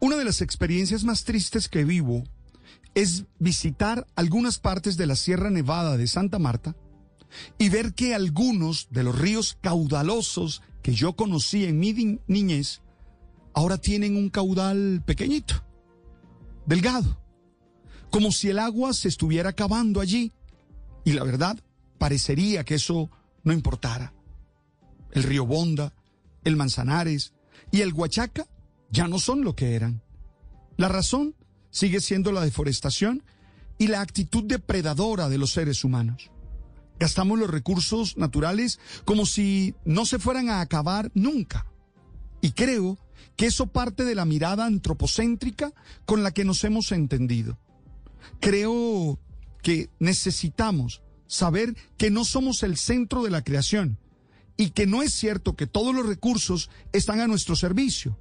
Una de las experiencias más tristes que vivo es visitar algunas partes de la Sierra Nevada de Santa Marta y ver que algunos de los ríos caudalosos que yo conocí en mi niñez ahora tienen un caudal pequeñito, delgado, como si el agua se estuviera acabando allí. Y la verdad, parecería que eso no importara. El río Bonda, el Manzanares y el Huachaca ya no son lo que eran. La razón sigue siendo la deforestación y la actitud depredadora de los seres humanos. Gastamos los recursos naturales como si no se fueran a acabar nunca. Y creo que eso parte de la mirada antropocéntrica con la que nos hemos entendido. Creo que necesitamos saber que no somos el centro de la creación y que no es cierto que todos los recursos están a nuestro servicio,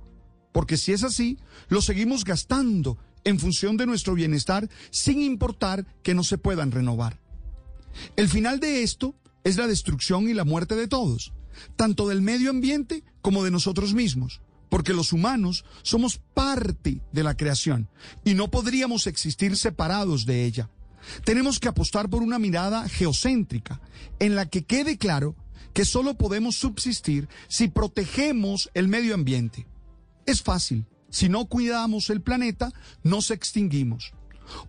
porque si es así, lo seguimos gastando en función de nuestro bienestar sin importar que no se puedan renovar. El final de esto es la destrucción y la muerte de todos, tanto del medio ambiente como de nosotros mismos, porque los humanos somos parte de la creación y no podríamos existir separados de ella. Tenemos que apostar por una mirada geocéntrica en la que quede claro que solo podemos subsistir si protegemos el medio ambiente. Es fácil, si no cuidamos el planeta, nos extinguimos.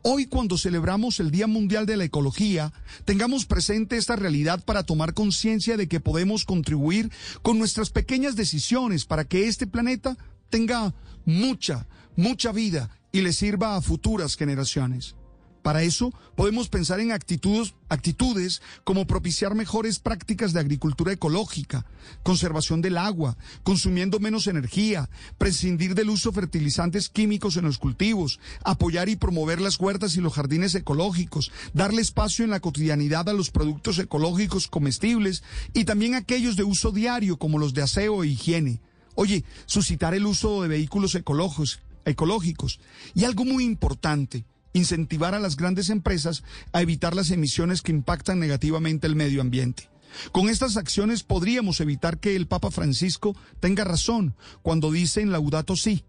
Hoy cuando celebramos el Día Mundial de la Ecología, tengamos presente esta realidad para tomar conciencia de que podemos contribuir con nuestras pequeñas decisiones para que este planeta tenga mucha, mucha vida y le sirva a futuras generaciones. Para eso podemos pensar en actitudes, actitudes como propiciar mejores prácticas de agricultura ecológica, conservación del agua, consumiendo menos energía, prescindir del uso de fertilizantes químicos en los cultivos, apoyar y promover las huertas y los jardines ecológicos, darle espacio en la cotidianidad a los productos ecológicos comestibles y también aquellos de uso diario como los de aseo e higiene. Oye, suscitar el uso de vehículos ecológicos, ecológicos. Y algo muy importante, incentivar a las grandes empresas a evitar las emisiones que impactan negativamente el medio ambiente. Con estas acciones podríamos evitar que el Papa Francisco tenga razón cuando dice en Laudato Si,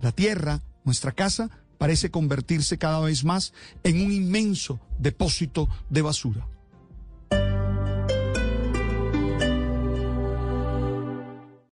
la tierra, nuestra casa, parece convertirse cada vez más en un inmenso depósito de basura.